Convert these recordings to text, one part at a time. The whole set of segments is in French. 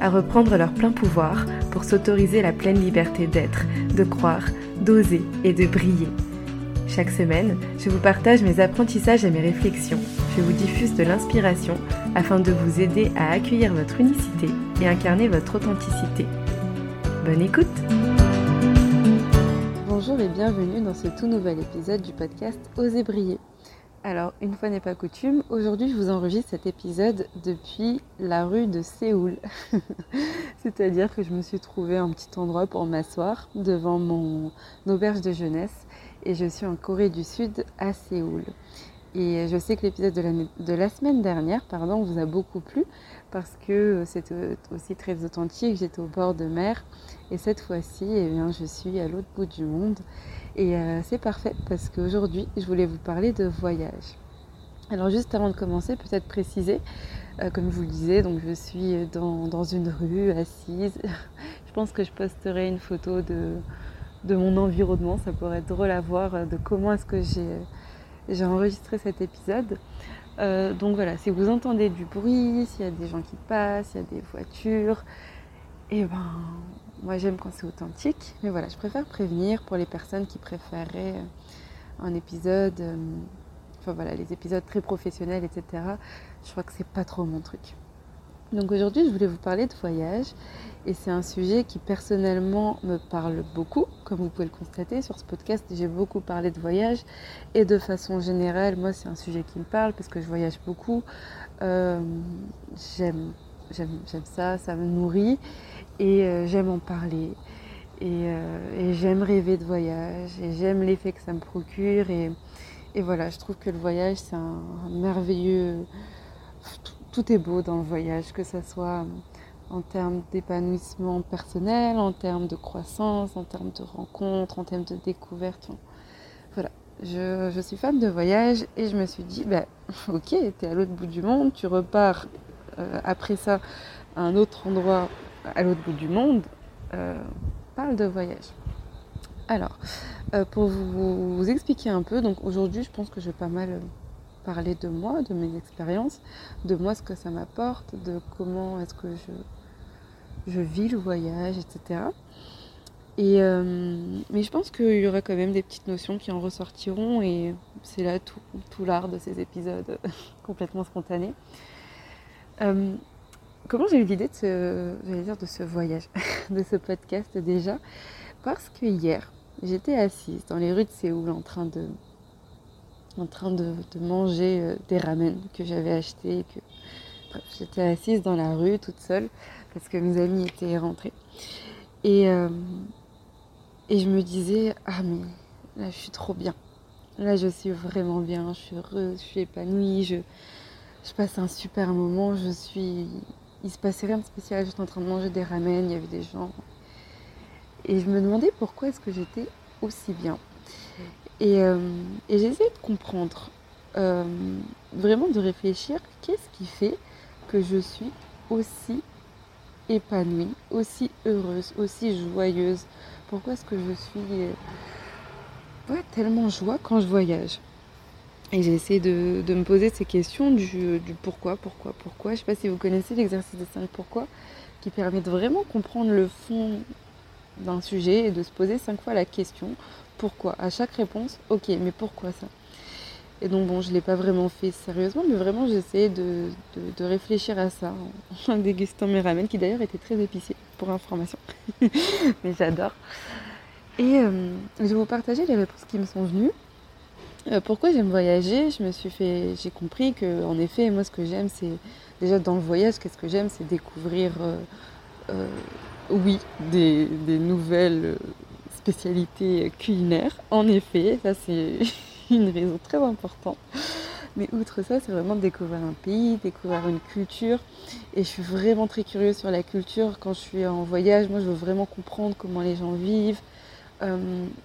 à reprendre leur plein pouvoir pour s'autoriser la pleine liberté d'être, de croire, d'oser et de briller. Chaque semaine, je vous partage mes apprentissages et mes réflexions. Je vous diffuse de l'inspiration afin de vous aider à accueillir votre unicité et incarner votre authenticité. Bonne écoute Bonjour et bienvenue dans ce tout nouvel épisode du podcast Oser briller. Alors, une fois n'est pas coutume, aujourd'hui je vous enregistre cet épisode depuis la rue de Séoul. C'est-à-dire que je me suis trouvé un petit endroit pour m'asseoir devant mon auberge de jeunesse et je suis en Corée du Sud à Séoul. Et je sais que l'épisode de, la, semaine dernière pardon, vous a beaucoup plu parce que c'est aussi très authentique, j'étais au bord de mer et cette fois-ci, eh je suis à l'autre bout du monde et euh, c'est parfait parce qu'aujourd'hui, je voulais vous parler de voyage. Alors juste avant de commencer, peut-être préciser, euh, comme je vous le disais, donc je suis dans, une rue assise. je pense que je posterai une photo de, de mon environnement. Ça pourrait être drôle à voir euh, de comment est-ce que j'ai enregistré cet épisode. donc voilà, si vous entendez du bruit, s'il y a des gens qui passent, s'il y a des voitures, et eh ben moi j'aime quand c'est authentique, mais voilà, je préfère prévenir pour les personnes qui préféraient euh, un épisode, euh, enfin voilà, les épisodes très professionnels, etc. Je crois que c'est pas trop mon truc. Donc aujourd'hui, je voulais vous parler de voyage et c'est un sujet qui personnellement me parle beaucoup. Comme vous pouvez le constater sur ce podcast, j'ai beaucoup parlé de voyage et de façon générale, moi c'est un sujet qui me parle parce que je voyage beaucoup. Euh, j'aime ça, ça me nourrit et euh, j'aime en parler. Euh, et, j'aime rêver de voyage. Et j'aime l'effet que ça me procure. Et, voilà, je trouve que le voyage, c'est un, merveilleux. Tout, est beau dans le voyage, que ce soit en termes d'épanouissement personnel, en termes de croissance, en termes de rencontres, en termes de découverte. Voilà, je, suis fan de voyage et je me suis dit, bah, ok, tu es à l'autre bout du monde, tu repars euh, après ça à un autre endroit à l'autre bout du monde, euh, parle de voyage. Alors, euh, pour vous, expliquer un peu, donc aujourd'hui je pense que je vais pas mal parler de moi, de mes expériences, de moi ce que ça m'apporte, de comment est-ce que je, vis le voyage, etc. Et, euh, mais je pense qu'il y aura quand même des petites notions qui en ressortiront et c'est là tout, l'art de ces épisodes complètement spontanés. Comment j'ai eu l'idée de ce, de ce voyage, de ce podcast déjà? Parce que hier, j'étais assise dans les rues de Séoul en train de, en train de, manger euh, des ramen que j'avais achetés. Que... j'étais assise dans la rue toute seule parce que mes amis étaient rentrés. Et, euh, et je me disais, ah mais là je suis trop bien. Là je suis vraiment bien, je suis heureuse, je suis épanouie, je, je passe un super moment, je suis il se passait rien de spécial, j'étais en train de manger des ramen, il y avait des gens. Et je me demandais pourquoi est-ce que j'étais aussi bien. Et, euh, j'ai essayé de comprendre, euh, vraiment de réfléchir, qu'est-ce qui fait que je suis aussi épanouie, aussi heureuse, aussi joyeuse? Pourquoi est-ce que je suis euh, tellement joie quand je voyage? Et j'ai essayé de, me poser ces questions du, pourquoi, pourquoi, pourquoi? Je ne sais pas si vous connaissez l'exercice des 5 pourquoi, qui permet de vraiment comprendre le fond d'un sujet et de se poser cinq fois la question pourquoi? À chaque réponse, ok, mais pourquoi ça? Et donc bon, je ne l'ai pas vraiment fait sérieusement, mais vraiment j'ai essayé de, réfléchir à ça en, dégustant mes ramen, qui d'ailleurs étaient très épicés, pour information. mais j'adore. Et euh, je vais vous partager les réponses qui me sont venues. Euh, pourquoi j'aime voyager? Je me suis fait, j'ai compris que, en effet, moi, ce que j'aime, c'est déjà dans le voyage, qu'est-ce que j'aime, c'est découvrir, euh, oui, des, nouvelles spécialités culinaires. En effet, ça c'est une raison très importante. Mais outre ça, c'est vraiment découvrir un pays, découvrir une culture. Et je suis vraiment très curieuse sur la culture. Quand je suis en voyage, moi, je veux vraiment comprendre comment les gens vivent,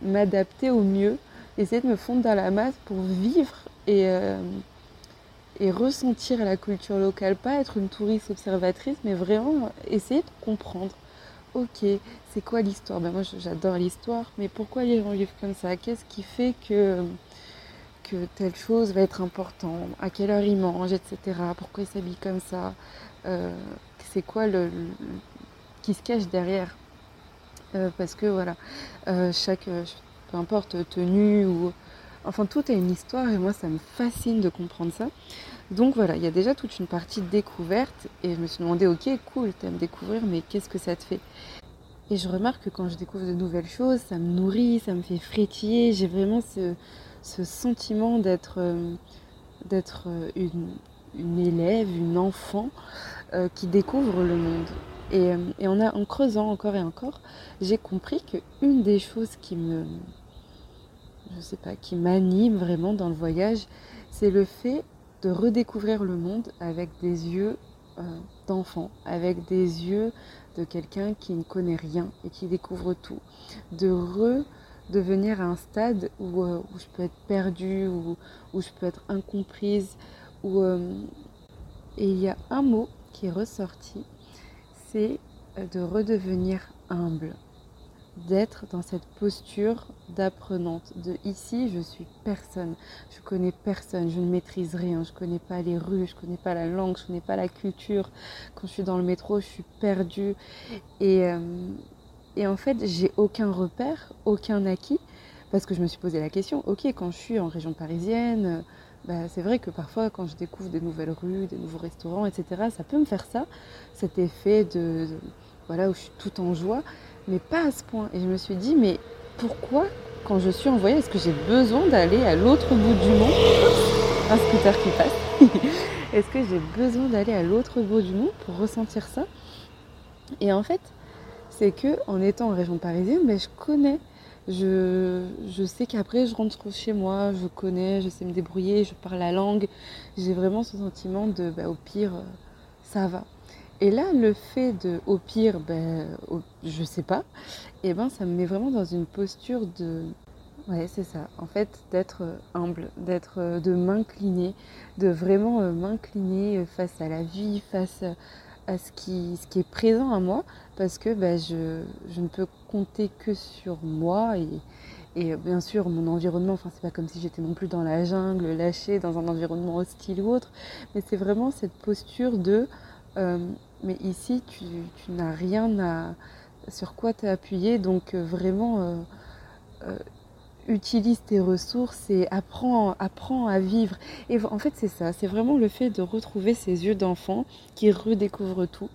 m'adapter au mieux, essayer de me fondre dans la masse pour vivre et ressentir la culture locale, pas être une touriste observatrice, mais vraiment essayer de comprendre. Ok, c'est quoi l'histoire? Ben Moi j'adore l'histoire, mais pourquoi les gens vivent comme ça? Qu'est-ce qui fait que telle chose va être importante, à quelle heure il mange, etc. Pourquoi il s'habille comme ça, euh, c'est quoi le, qui se cache derrière? Euh, parce que voilà, euh, chaque, peu importe, tenue ou... Enfin, tout a une histoire et moi, ça me fascine de comprendre ça. Donc voilà, il y a déjà toute une partie de découverte et je me suis demandé, ok, cool, tu aimes découvrir, mais qu'est-ce que ça te fait? Et je remarque que quand je découvre de nouvelles choses, ça me nourrit, ça me fait frétiller, j'ai vraiment ce, sentiment d'être euh, d'être euh, une, élève, une enfant euh, qui découvre le monde. Et, a, en creusant encore et encore, j'ai compris que une des choses qui me, je sais pas, qui m'anime vraiment dans le voyage, c'est le fait de redécouvrir le monde avec des yeux d'enfant, avec des yeux de quelqu'un qui ne connaît rien et qui découvre tout, de re de venir à un stade où, euh, je peux être perdue, où, je peux être incomprise. Où, euh, et il y a un mot qui est ressorti, c'est euh, de redevenir humble, d'être dans cette posture d'apprenante. De ici, je suis personne, je connais personne, je ne maîtrise rien, je connais pas les rues, je connais pas la langue, je connais pas la culture. Quand je suis dans le métro, je suis perdue. Et, et en fait, j'ai aucun repère, aucun acquis, parce que je me suis posé la question, ok, quand je suis en région parisienne, euh, bah, c'est vrai que parfois quand je découvre des nouvelles rues, des nouveaux restaurants, etc., ça peut me faire ça, cet effet de, voilà, où je suis tout en joie, mais pas à ce point. Et je me suis dit, mais pourquoi, quand je suis en voyage, est-ce que j'ai besoin d'aller à l'autre bout du monde Un scooter qui passe. est-ce que j'ai besoin d'aller à l'autre bout du monde pour ressentir ça Et en fait, c'est que en étant en région parisienne, ben, je connais. Je, sais qu'après, je rentre chez moi, je connais, je sais me débrouiller, je parle la langue. J'ai vraiment ce sentiment de, ben, au pire, ça va. Et là, le fait de, au pire, ben, je sais pas, et eh ben, ça me met vraiment dans une posture de, Ouais, c'est ça. En fait, d'être humble, d'être, de m'incliner, de vraiment euh, m'incliner face à la vie, face à ce qui, ce qui est présent à moi, parce que bah, je, je, ne peux compter que sur moi et, et bien sûr mon environnement. Enfin, c'est pas comme si j'étais non plus dans la jungle, lâchée dans un environnement hostile ou autre, mais c'est vraiment cette posture de euh, mais ici tu, n'as rien sur quoi t'appuyer, donc euh, vraiment euh, utilise tes ressources et apprends, apprends à vivre. Et en fait, c'est ça, c'est vraiment le fait de retrouver ces yeux d'enfant qui redécouvrent tout,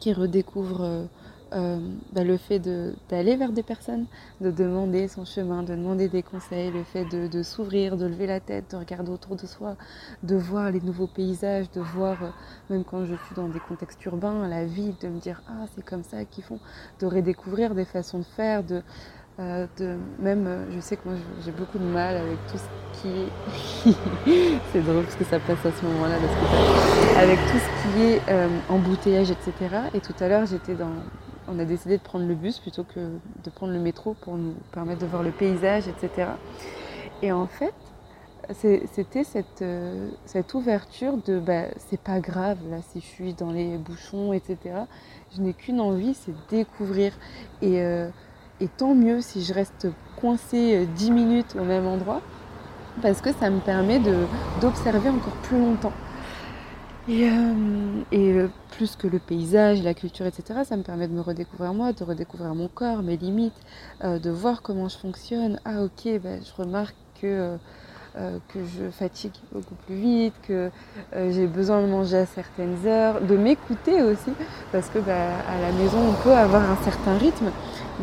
qui redécouvrent euh, bah, le fait d'aller vers des personnes, de demander son chemin, de demander des conseils, le fait de, s'ouvrir, de lever la tête, de regarder autour de soi, de voir les nouveaux paysages, de voir, euh, même quand je suis dans des contextes urbains, la vie, de me dire ah c'est comme ça qu'ils font, de redécouvrir des façons de faire, de euh, de, même, je sais que moi j'ai beaucoup de mal avec tout ce qui est. c'est drôle parce que ça passe à ce moment-là, avec tout ce qui est embouteillage, etc. Et tout à l'heure, j'étais dans. On a décidé de prendre le bus plutôt que de prendre le métro pour nous permettre de voir le paysage, etc. Et en fait, c'était cette, cette ouverture de bah, c'est pas grave là si je suis dans les bouchons, etc. Je n'ai qu'une envie, c'est découvrir. Et et tant mieux si je reste coincée 10 euh, minutes au même endroit, parce que ça me permet d'observer encore plus longtemps. Et, euh, euh, plus que le paysage, la culture, etc., ça me permet de me redécouvrir moi, de redécouvrir mon corps, mes limites, de voir comment je fonctionne. Ah ok, ben, je remarque que euh, que je fatigue beaucoup plus vite, que euh, j'ai besoin de manger à certaines heures, de m'écouter aussi, parce que bah, à la maison on peut avoir un certain rythme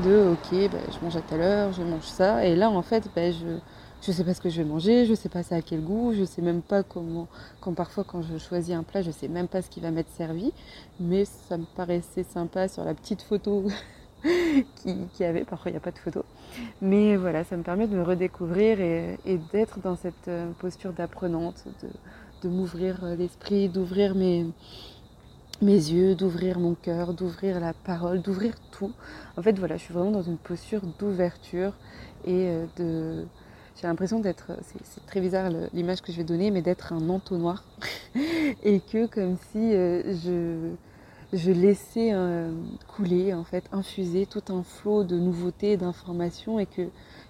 de ok, bah, je mange à telle heure, je mange ça, et là en fait bah, je je sais pas ce que je vais manger, je sais pas ça à quel goût, je sais même pas comment, quand parfois quand je choisis un plat, je sais même pas ce qui va m'être servi, mais ça me paraissait sympa sur la petite photo qui, avait, parfois il n'y a pas de photo, mais voilà, ça me permet de me redécouvrir et, d'être dans cette euh, posture d'apprenante, de, m'ouvrir euh, l'esprit, d'ouvrir mes, mes yeux, d'ouvrir mon cœur, d'ouvrir la parole, d'ouvrir tout. En fait, voilà, je suis vraiment dans une posture d'ouverture et euh, de. J'ai l'impression d'être, c'est très bizarre l'image que je vais donner, mais d'être un entonnoir. et que comme si je, je laissais euh, couler, en fait, infuser tout un flot de nouveautés, d'informations et que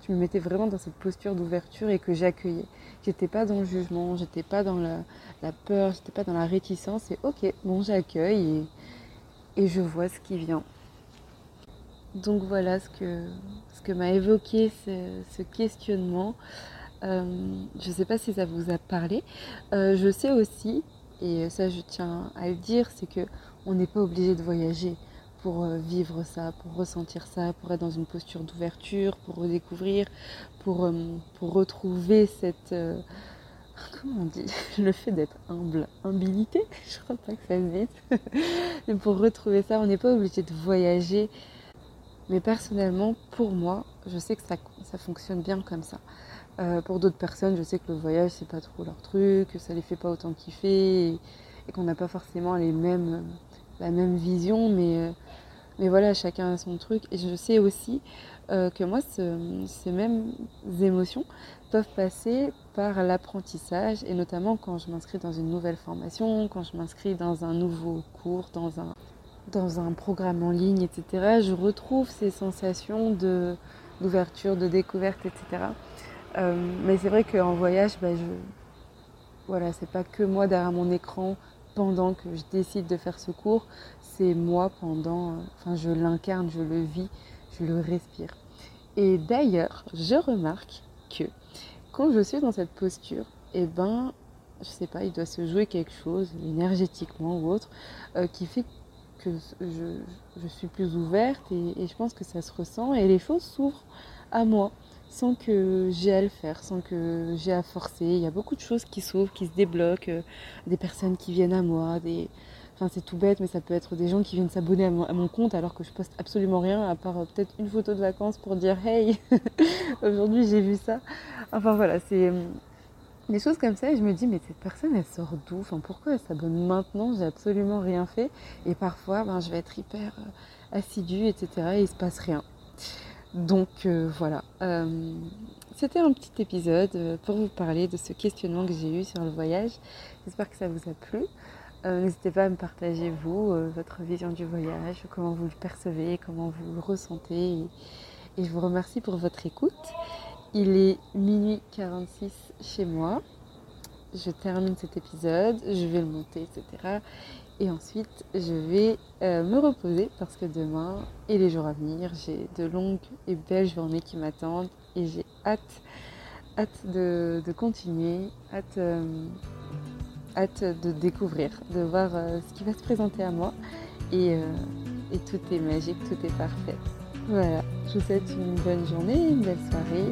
je me mettais vraiment dans cette posture d'ouverture et que j'accueillais. J'étais pas dans le jugement, j'étais pas dans la, la peur, j'étais pas dans la réticence et ok, bon j'accueille et, je vois ce qui vient. Donc voilà ce que, ce que m'a évoqué ce, questionnement. Euh, je ne sais pas si ça vous a parlé. Euh, je sais aussi, et ça je tiens à le dire, c'est que on n'est pas obligé de voyager pour euh, vivre ça, pour ressentir ça, pour être dans une posture d'ouverture, pour redécouvrir, pour, euh, retrouver cette... Euh, comment on dit Le fait d'être humble. Humilité Je crois pas que ça se dise. pour retrouver ça, on n'est pas obligé de voyager. Mais personnellement, pour moi, je sais que ça, fonctionne bien comme ça. pour d'autres personnes, je sais que le voyage, c'est pas trop leur truc, que ça les fait pas autant kiffer et qu'on n'a pas forcément les mêmes la même vision, mais, euh, mais voilà, chacun a son truc. Et je sais aussi euh, que moi, ces mêmes émotions peuvent passer par l'apprentissage, et notamment quand je m'inscris dans une nouvelle formation, quand je m'inscris dans un nouveau cours, dans un, dans un programme en ligne, etc. Je retrouve ces sensations de, d'ouverture, de découverte, etc. Euh, mais c'est vrai qu'en voyage, bah, je, voilà, c'est pas que moi derrière mon écran pendant que je décide de faire ce cours, c'est moi pendant, enfin je l'incarne, je le vis, je le respire. Et d'ailleurs, je remarque que quand je suis dans cette posture, eh ben, je sais pas, il doit se jouer quelque chose énergétiquement ou autre euh, qui fait que je, suis plus ouverte et, je pense que ça se ressent et les choses s'ouvrent à moi sans que j'ai à le faire, sans que j'ai à forcer. Il y a beaucoup de choses qui s'ouvrent, qui se débloquent, euh, des personnes qui viennent à moi, des... Enfin, c'est tout bête, mais ça peut être des gens qui viennent s'abonner à, mon compte alors que je poste absolument rien, à part euh, peut-être une photo de vacances pour dire Hey, aujourd'hui j'ai vu ça. Enfin voilà, c'est euh, des choses comme ça et je me dis, mais cette personne elle sort d'où? Enfin, Pourquoi elle s'abonne maintenant? J'ai absolument rien fait. Et parfois, ben, je vais être hyper assidue, etc. et il se passe rien. Donc euh, voilà, euh, c'était un petit épisode euh, pour vous parler de ce questionnement que j'ai eu sur le voyage. J'espère que ça vous a plu. N'hésitez pas à me partager, vous, votre vision du voyage, comment vous le percevez, comment vous le ressentez. Et, je vous remercie pour votre écoute. Il est minuit 46 chez moi. Je termine cet épisode, je vais le monter, etc. Et ensuite, je vais euh, me reposer parce que demain et les jours à venir, j'ai de longues et belles journées qui m'attendent et j'ai hâte, hâte de, continuer, hâte, euh, hâte de découvrir, de voir euh, ce qui va se présenter à moi. Et, et, tout est magique, tout est parfait. Voilà, je vous souhaite une bonne journée, une belle soirée